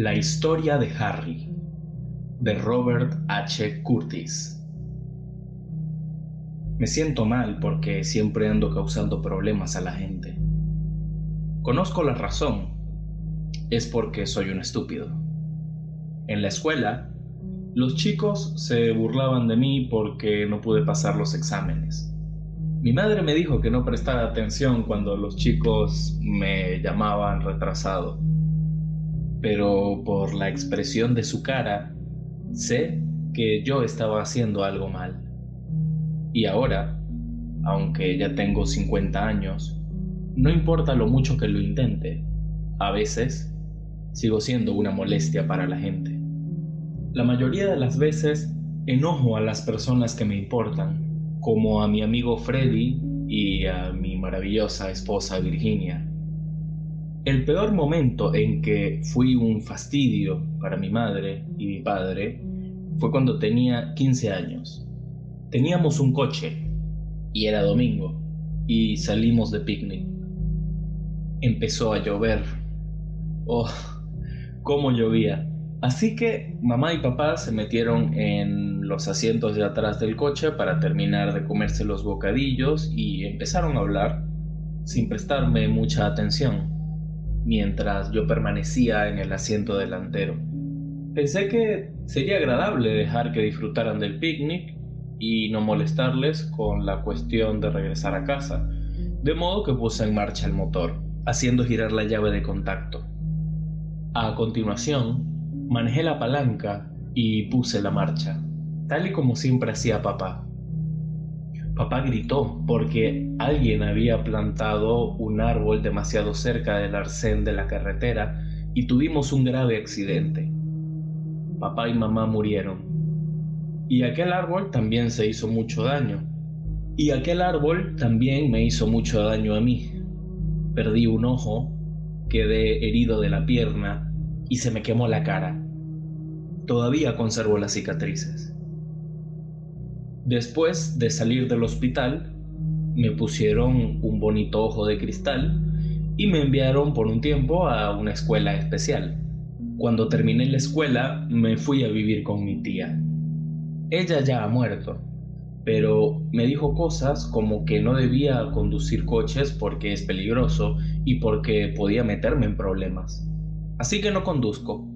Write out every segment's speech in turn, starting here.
La historia de Harry, de Robert H. Curtis. Me siento mal porque siempre ando causando problemas a la gente. Conozco la razón. Es porque soy un estúpido. En la escuela, los chicos se burlaban de mí porque no pude pasar los exámenes. Mi madre me dijo que no prestara atención cuando los chicos me llamaban retrasado pero por la expresión de su cara, sé que yo estaba haciendo algo mal. Y ahora, aunque ya tengo 50 años, no importa lo mucho que lo intente, a veces sigo siendo una molestia para la gente. La mayoría de las veces enojo a las personas que me importan, como a mi amigo Freddy y a mi maravillosa esposa Virginia. El peor momento en que fui un fastidio para mi madre y mi padre fue cuando tenía 15 años. Teníamos un coche y era domingo y salimos de picnic. Empezó a llover. Oh, cómo llovía. Así que mamá y papá se metieron en los asientos de atrás del coche para terminar de comerse los bocadillos y empezaron a hablar sin prestarme mucha atención mientras yo permanecía en el asiento delantero. Pensé que sería agradable dejar que disfrutaran del picnic y no molestarles con la cuestión de regresar a casa, de modo que puse en marcha el motor, haciendo girar la llave de contacto. A continuación, manejé la palanca y puse la marcha, tal y como siempre hacía papá. Papá gritó porque alguien había plantado un árbol demasiado cerca del arcén de la carretera y tuvimos un grave accidente. Papá y mamá murieron. Y aquel árbol también se hizo mucho daño. Y aquel árbol también me hizo mucho daño a mí. Perdí un ojo, quedé herido de la pierna y se me quemó la cara. Todavía conservo las cicatrices. Después de salir del hospital, me pusieron un bonito ojo de cristal y me enviaron por un tiempo a una escuela especial. Cuando terminé la escuela, me fui a vivir con mi tía. Ella ya ha muerto, pero me dijo cosas como que no debía conducir coches porque es peligroso y porque podía meterme en problemas. Así que no conduzco.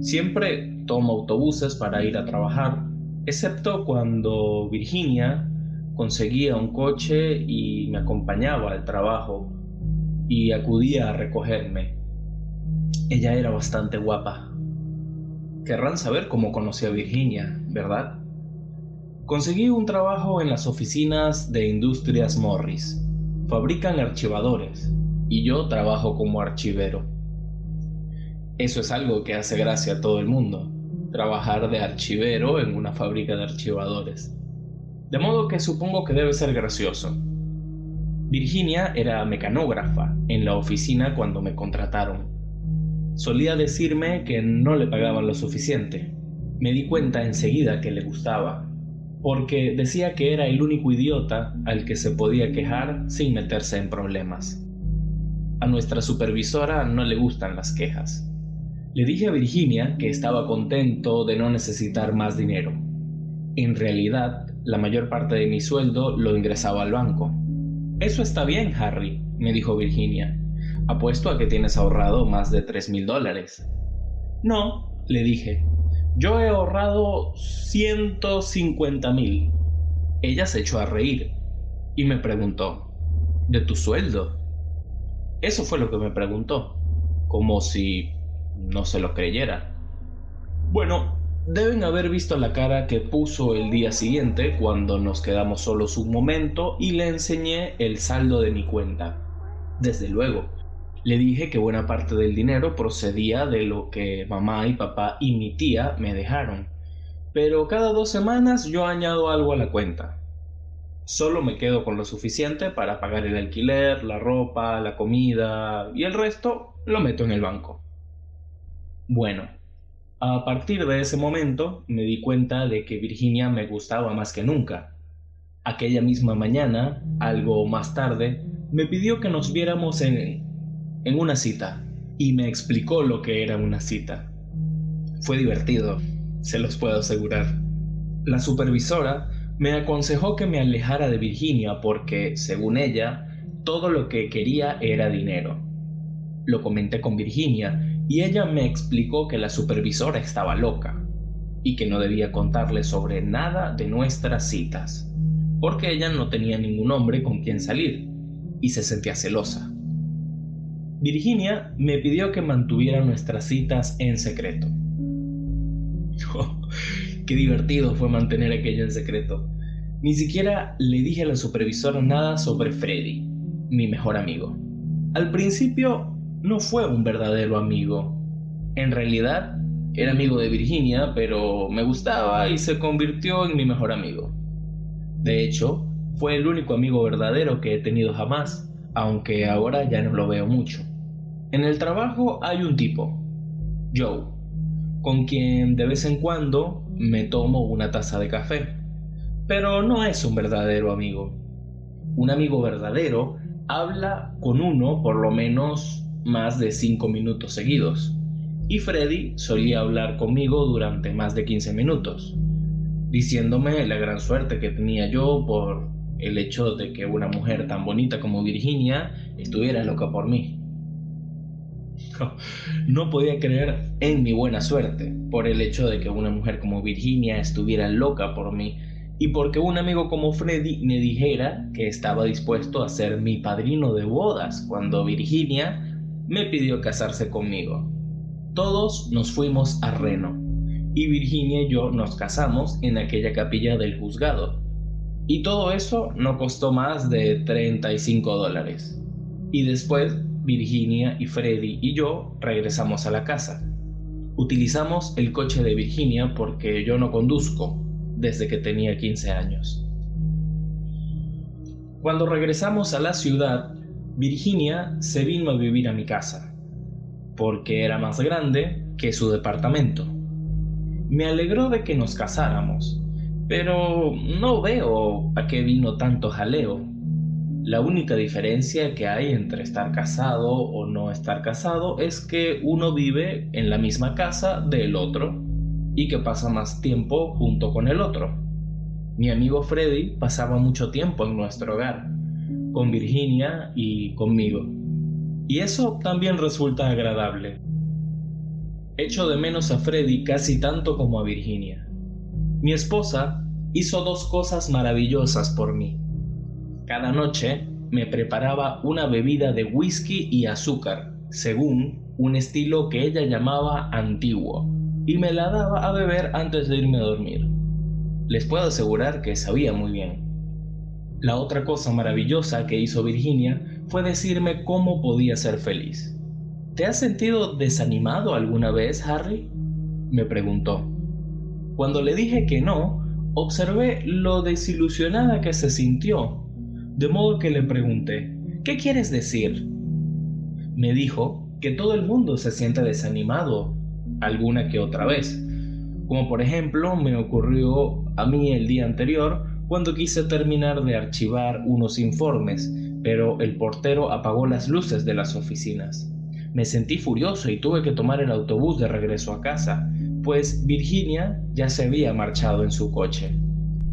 Siempre tomo autobuses para ir a trabajar excepto cuando Virginia conseguía un coche y me acompañaba al trabajo y acudía a recogerme. Ella era bastante guapa. Querrán saber cómo conocí a Virginia, ¿verdad? Conseguí un trabajo en las oficinas de Industrias Morris. Fabrican archivadores y yo trabajo como archivero. Eso es algo que hace gracia a todo el mundo trabajar de archivero en una fábrica de archivadores. De modo que supongo que debe ser gracioso. Virginia era mecanógrafa en la oficina cuando me contrataron. Solía decirme que no le pagaban lo suficiente. Me di cuenta enseguida que le gustaba, porque decía que era el único idiota al que se podía quejar sin meterse en problemas. A nuestra supervisora no le gustan las quejas. Le dije a Virginia que estaba contento de no necesitar más dinero. En realidad, la mayor parte de mi sueldo lo ingresaba al banco. Eso está bien, Harry, me dijo Virginia. Apuesto a que tienes ahorrado más de tres mil dólares. No, le dije. Yo he ahorrado ciento cincuenta mil. Ella se echó a reír y me preguntó, ¿de tu sueldo? Eso fue lo que me preguntó, como si no se lo creyera. Bueno, deben haber visto la cara que puso el día siguiente cuando nos quedamos solos un momento y le enseñé el saldo de mi cuenta. Desde luego, le dije que buena parte del dinero procedía de lo que mamá y papá y mi tía me dejaron, pero cada dos semanas yo añado algo a la cuenta. Solo me quedo con lo suficiente para pagar el alquiler, la ropa, la comida y el resto lo meto en el banco. Bueno, a partir de ese momento me di cuenta de que Virginia me gustaba más que nunca. Aquella misma mañana, algo más tarde, me pidió que nos viéramos en, en una cita y me explicó lo que era una cita. Fue divertido, se los puedo asegurar. La supervisora me aconsejó que me alejara de Virginia porque, según ella, todo lo que quería era dinero. Lo comenté con Virginia y ella me explicó que la supervisora estaba loca y que no debía contarle sobre nada de nuestras citas, porque ella no tenía ningún hombre con quien salir y se sentía celosa. Virginia me pidió que mantuviera nuestras citas en secreto. qué divertido fue mantener aquello en secreto. Ni siquiera le dije a la supervisora nada sobre Freddy, mi mejor amigo. Al principio no fue un verdadero amigo. En realidad era amigo de Virginia, pero me gustaba y se convirtió en mi mejor amigo. De hecho, fue el único amigo verdadero que he tenido jamás, aunque ahora ya no lo veo mucho. En el trabajo hay un tipo, Joe, con quien de vez en cuando me tomo una taza de café, pero no es un verdadero amigo. Un amigo verdadero habla con uno por lo menos más de 5 minutos seguidos, y Freddy solía hablar conmigo durante más de 15 minutos, diciéndome la gran suerte que tenía yo por el hecho de que una mujer tan bonita como Virginia estuviera loca por mí. No podía creer en mi buena suerte por el hecho de que una mujer como Virginia estuviera loca por mí y porque un amigo como Freddy me dijera que estaba dispuesto a ser mi padrino de bodas cuando Virginia me pidió casarse conmigo. Todos nos fuimos a Reno y Virginia y yo nos casamos en aquella capilla del juzgado. Y todo eso no costó más de 35 dólares. Y después Virginia y Freddy y yo regresamos a la casa. Utilizamos el coche de Virginia porque yo no conduzco desde que tenía 15 años. Cuando regresamos a la ciudad, Virginia se vino a vivir a mi casa, porque era más grande que su departamento. Me alegró de que nos casáramos, pero no veo a qué vino tanto jaleo. La única diferencia que hay entre estar casado o no estar casado es que uno vive en la misma casa del otro y que pasa más tiempo junto con el otro. Mi amigo Freddy pasaba mucho tiempo en nuestro hogar, con Virginia y conmigo. Y eso también resulta agradable. Echo de menos a Freddy casi tanto como a Virginia. Mi esposa hizo dos cosas maravillosas por mí. Cada noche me preparaba una bebida de whisky y azúcar, según un estilo que ella llamaba antiguo, y me la daba a beber antes de irme a dormir. Les puedo asegurar que sabía muy bien. La otra cosa maravillosa que hizo Virginia fue decirme cómo podía ser feliz. ¿Te has sentido desanimado alguna vez, Harry? me preguntó. Cuando le dije que no, observé lo desilusionada que se sintió de modo que le pregunté, ¿qué quieres decir? Me dijo que todo el mundo se siente desanimado alguna que otra vez, como por ejemplo me ocurrió a mí el día anterior cuando quise terminar de archivar unos informes, pero el portero apagó las luces de las oficinas. Me sentí furioso y tuve que tomar el autobús de regreso a casa, pues Virginia ya se había marchado en su coche.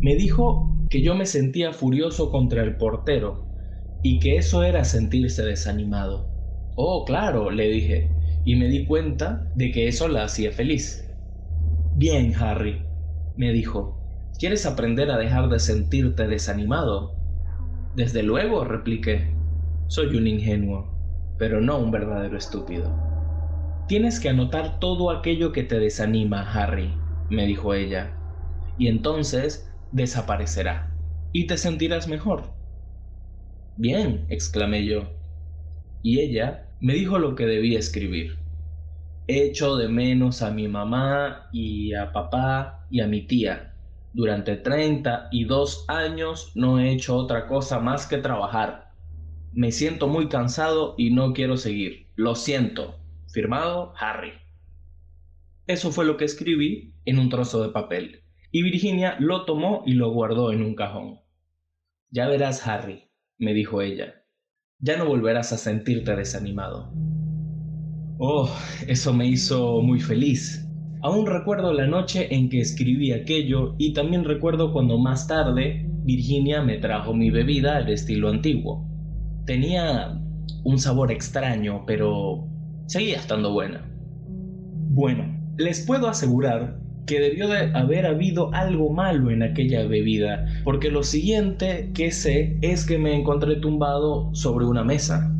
Me dijo que yo me sentía furioso contra el portero y que eso era sentirse desanimado. Oh, claro, le dije, y me di cuenta de que eso la hacía feliz. Bien, Harry, me dijo, ¿quieres aprender a dejar de sentirte desanimado? Desde luego, repliqué. Soy un ingenuo, pero no un verdadero estúpido. Tienes que anotar todo aquello que te desanima, Harry, me dijo ella, y entonces desaparecerá y te sentirás mejor. Bien, exclamé yo. Y ella me dijo lo que debía escribir. Echo de menos a mi mamá y a papá y a mi tía. Durante treinta y dos años no he hecho otra cosa más que trabajar. Me siento muy cansado y no quiero seguir. Lo siento. Firmado Harry. Eso fue lo que escribí en un trozo de papel y Virginia lo tomó y lo guardó en un cajón. Ya verás, Harry, me dijo ella, ya no volverás a sentirte desanimado. Oh, eso me hizo muy feliz. Aún recuerdo la noche en que escribí aquello y también recuerdo cuando más tarde Virginia me trajo mi bebida al estilo antiguo. Tenía un sabor extraño, pero seguía estando buena. Bueno, les puedo asegurar que debió de haber habido algo malo en aquella bebida, porque lo siguiente que sé es que me encontré tumbado sobre una mesa,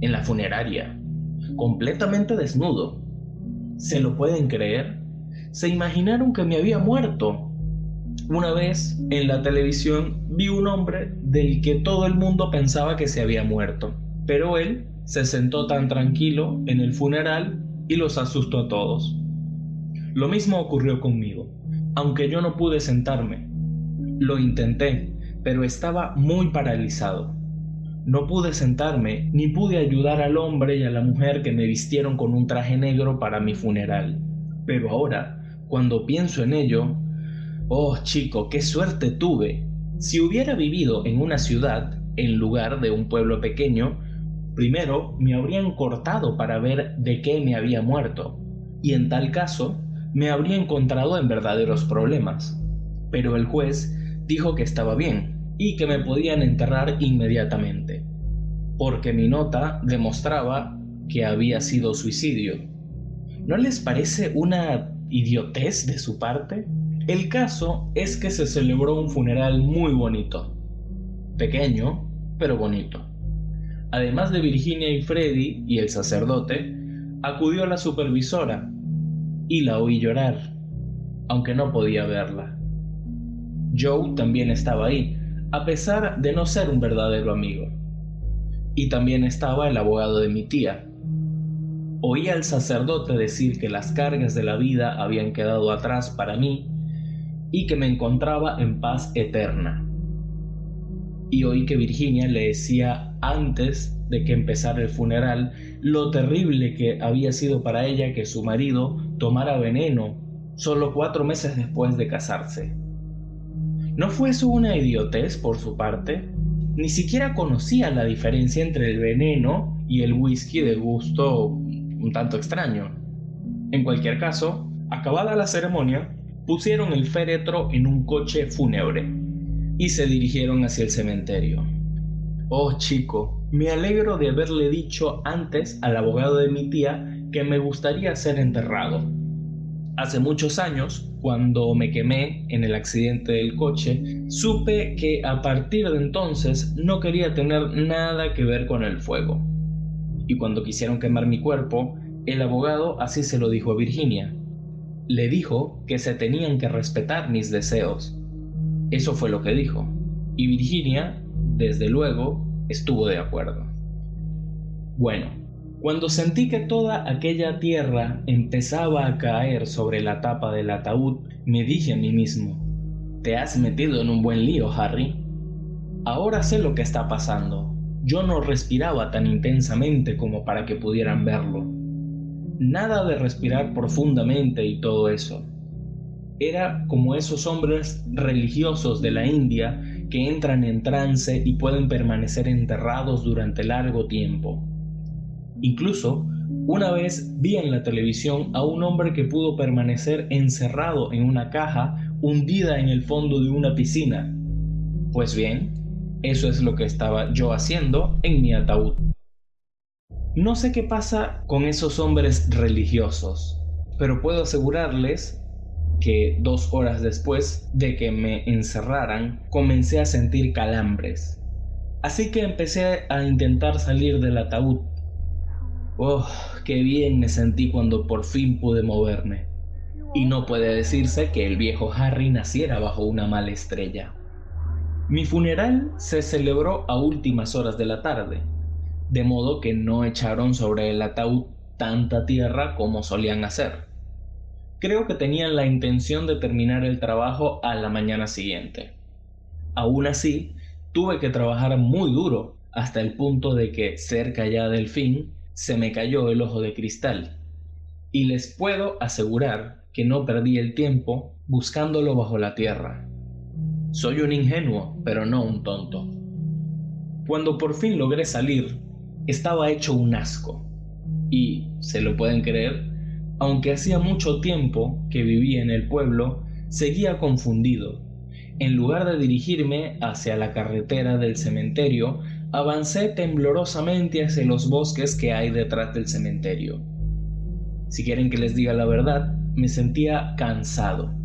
en la funeraria, completamente desnudo. ¿Se lo pueden creer? Se imaginaron que me había muerto. Una vez en la televisión vi un hombre del que todo el mundo pensaba que se había muerto, pero él se sentó tan tranquilo en el funeral y los asustó a todos. Lo mismo ocurrió conmigo, aunque yo no pude sentarme. Lo intenté, pero estaba muy paralizado. No pude sentarme ni pude ayudar al hombre y a la mujer que me vistieron con un traje negro para mi funeral. Pero ahora, cuando pienso en ello, oh chico, qué suerte tuve. Si hubiera vivido en una ciudad, en lugar de un pueblo pequeño, primero me habrían cortado para ver de qué me había muerto, y en tal caso me habría encontrado en verdaderos problemas. Pero el juez dijo que estaba bien y que me podían enterrar inmediatamente, porque mi nota demostraba que había sido suicidio. ¿No les parece una idiotez de su parte? El caso es que se celebró un funeral muy bonito. Pequeño, pero bonito. Además de Virginia y Freddy y el sacerdote, acudió la supervisora, y la oí llorar, aunque no podía verla. Joe también estaba ahí, a pesar de no ser un verdadero amigo. Y también estaba el abogado de mi tía. Oí al sacerdote decir que las cargas de la vida habían quedado atrás para mí y que me encontraba en paz eterna. Y oí que Virginia le decía antes de que empezara el funeral lo terrible que había sido para ella que su marido tomara veneno solo cuatro meses después de casarse. ¿No fue eso una idiotez por su parte? Ni siquiera conocía la diferencia entre el veneno y el whisky de gusto un tanto extraño. En cualquier caso, acabada la ceremonia, pusieron el féretro en un coche fúnebre y se dirigieron hacia el cementerio. Oh chico, me alegro de haberle dicho antes al abogado de mi tía que me gustaría ser enterrado. Hace muchos años, cuando me quemé en el accidente del coche, supe que a partir de entonces no quería tener nada que ver con el fuego. Y cuando quisieron quemar mi cuerpo, el abogado así se lo dijo a Virginia. Le dijo que se tenían que respetar mis deseos. Eso fue lo que dijo. Y Virginia desde luego, estuvo de acuerdo. Bueno, cuando sentí que toda aquella tierra empezaba a caer sobre la tapa del ataúd, me dije a mí mismo, te has metido en un buen lío, Harry. Ahora sé lo que está pasando. Yo no respiraba tan intensamente como para que pudieran verlo. Nada de respirar profundamente y todo eso. Era como esos hombres religiosos de la India que entran en trance y pueden permanecer enterrados durante largo tiempo. Incluso, una vez vi en la televisión a un hombre que pudo permanecer encerrado en una caja hundida en el fondo de una piscina. Pues bien, eso es lo que estaba yo haciendo en mi ataúd. No sé qué pasa con esos hombres religiosos, pero puedo asegurarles que dos horas después de que me encerraran comencé a sentir calambres. Así que empecé a intentar salir del ataúd. Oh, qué bien me sentí cuando por fin pude moverme. Y no puede decirse que el viejo Harry naciera bajo una mala estrella. Mi funeral se celebró a últimas horas de la tarde, de modo que no echaron sobre el ataúd tanta tierra como solían hacer creo que tenían la intención de terminar el trabajo a la mañana siguiente. Aún así, tuve que trabajar muy duro hasta el punto de que cerca ya del fin se me cayó el ojo de cristal. Y les puedo asegurar que no perdí el tiempo buscándolo bajo la tierra. Soy un ingenuo, pero no un tonto. Cuando por fin logré salir, estaba hecho un asco. Y, se lo pueden creer, Aunque hacía mucho tiempo que vivía en el pueblo, seguía confundido. En lugar de dirigirme hacia la carretera del cementerio, avancé temblorosamente hacia los bosques que hay detrás del cementerio. Si quieren que les diga la verdad, me sentía cansado.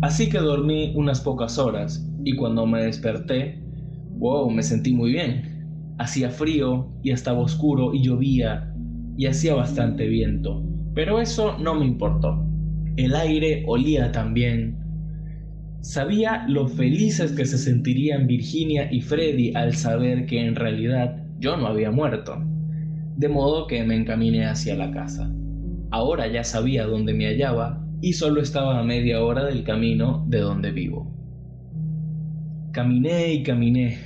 Así que dormí unas pocas horas y cuando me desperté, wow, me sentí muy bien. Hacía frío y estaba oscuro y llovía y hacía bastante viento, pero eso no me importó. El aire olía también. Sabía lo felices que se sentirían Virginia y Freddy al saber que en realidad yo no había muerto. De modo que me encaminé hacia la casa. Ahora ya sabía dónde me hallaba y solo estaba a media hora del camino de donde vivo. Caminé y caminé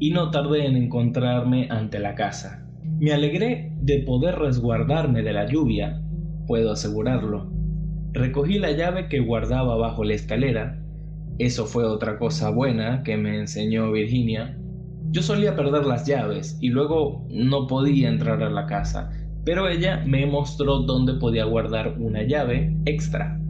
y no tardé en encontrarme ante la casa. Me alegré de poder resguardarme de la lluvia, puedo asegurarlo. Recogí la llave que guardaba bajo la escalera. Eso fue otra cosa buena que me enseñó Virginia. Yo solía perder las llaves y luego no podía entrar a la casa, pero ella me mostró dónde podía guardar una llave extra.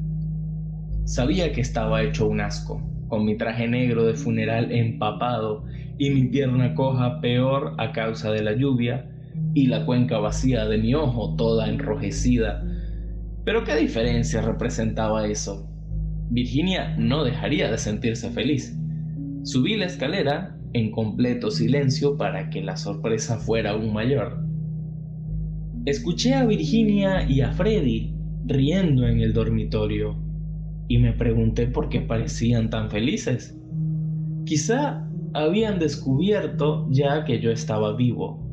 Sabía que estaba hecho un asco, con mi traje negro de funeral empapado y mi pierna coja peor a causa de la lluvia y la cuenca vacía de mi ojo toda enrojecida. Pero qué diferencia representaba eso. Virginia no dejaría de sentirse feliz. Subí la escalera en completo silencio para que la sorpresa fuera aún mayor. Escuché a Virginia y a Freddy riendo en el dormitorio y me pregunté por qué parecían tan felices. Quizá habían descubierto ya que yo estaba vivo.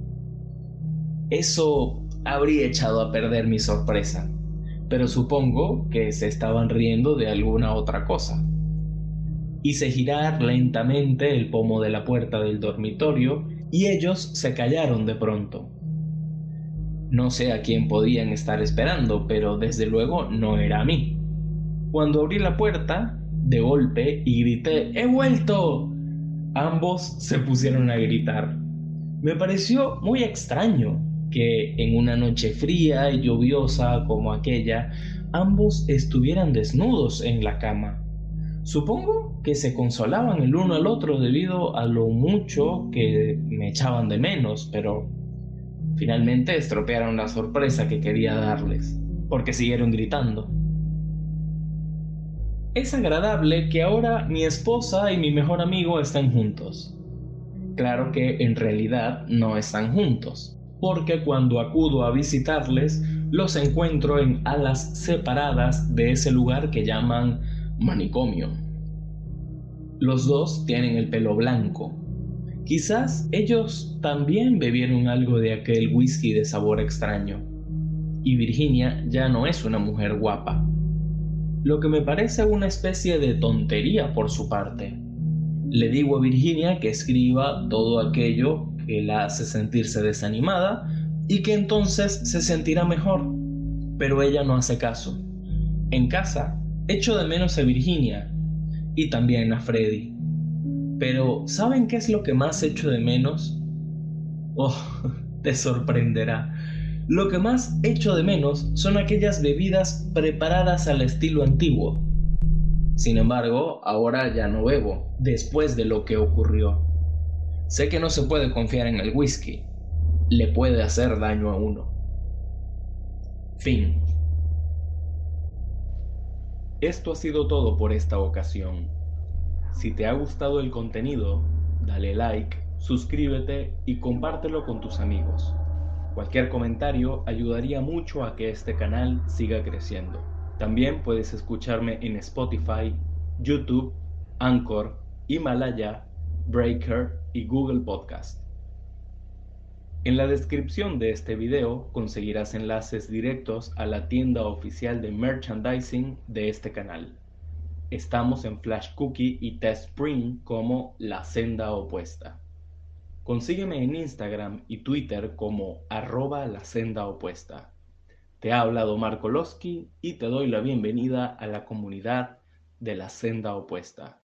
Eso habría echado a perder mi sorpresa, pero supongo que se estaban riendo de alguna otra cosa. Hice girar lentamente el pomo de la puerta del dormitorio y ellos se callaron de pronto. No sé a quién podían estar esperando, pero desde luego no era a mí. Cuando abrí la puerta, de golpe, y grité, ¡He vuelto! Ambos se pusieron a gritar. Me pareció muy extraño que en una noche fría y lluviosa como aquella, ambos estuvieran desnudos en la cama. Supongo que se consolaban el uno al otro debido a lo mucho que me echaban de menos, pero finalmente estropearon la sorpresa que quería darles, porque siguieron gritando. Es agradable que ahora mi esposa y mi mejor amigo estén juntos. Claro que en realidad no están juntos, porque cuando acudo a visitarles los encuentro en alas separadas de ese lugar que llaman manicomio. Los dos tienen el pelo blanco. Quizás ellos también bebieron algo de aquel whisky de sabor extraño. Y Virginia ya no es una mujer guapa, lo que me parece una especie de tontería por su parte. Le digo a Virginia que escriba todo aquello que la hace sentirse desanimada y que entonces se sentirá mejor. Pero ella no hace caso. En casa, echo de menos a Virginia y también a Freddy. Pero ¿saben qué es lo que más echo de menos? Oh, te sorprenderá. Lo que más echo de menos son aquellas bebidas preparadas al estilo antiguo. Sin embargo, ahora ya no bebo, después de lo que ocurrió. Sé que no se puede confiar en el whisky. Le puede hacer daño a uno. Fin. Esto ha sido todo por esta ocasión. Si te ha gustado el contenido, dale like, suscríbete y compártelo con tus amigos. Cualquier comentario ayudaría mucho a que este canal siga creciendo. También puedes escucharme en Spotify, YouTube, Anchor, Himalaya, Breaker y Google Podcast. En la descripción de este video conseguirás enlaces directos a la tienda oficial de merchandising de este canal. Estamos en Flash Cookie y Test Spring como La Senda Opuesta. Consígueme en Instagram y Twitter como arroba la senda opuesta. Te ha hablado Marco Losky y te doy la bienvenida a la comunidad de la senda opuesta.